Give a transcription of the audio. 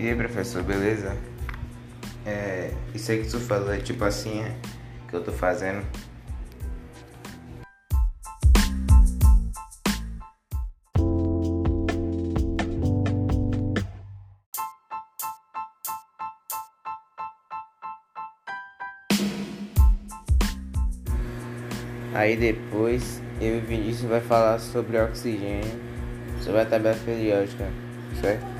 E aí, professor, beleza? É, isso aí que tu falou é tipo assim, é, que eu tô fazendo. Aí depois eu e o Vinícius vai falar sobre oxigênio, sobre a tabela periódica, certo?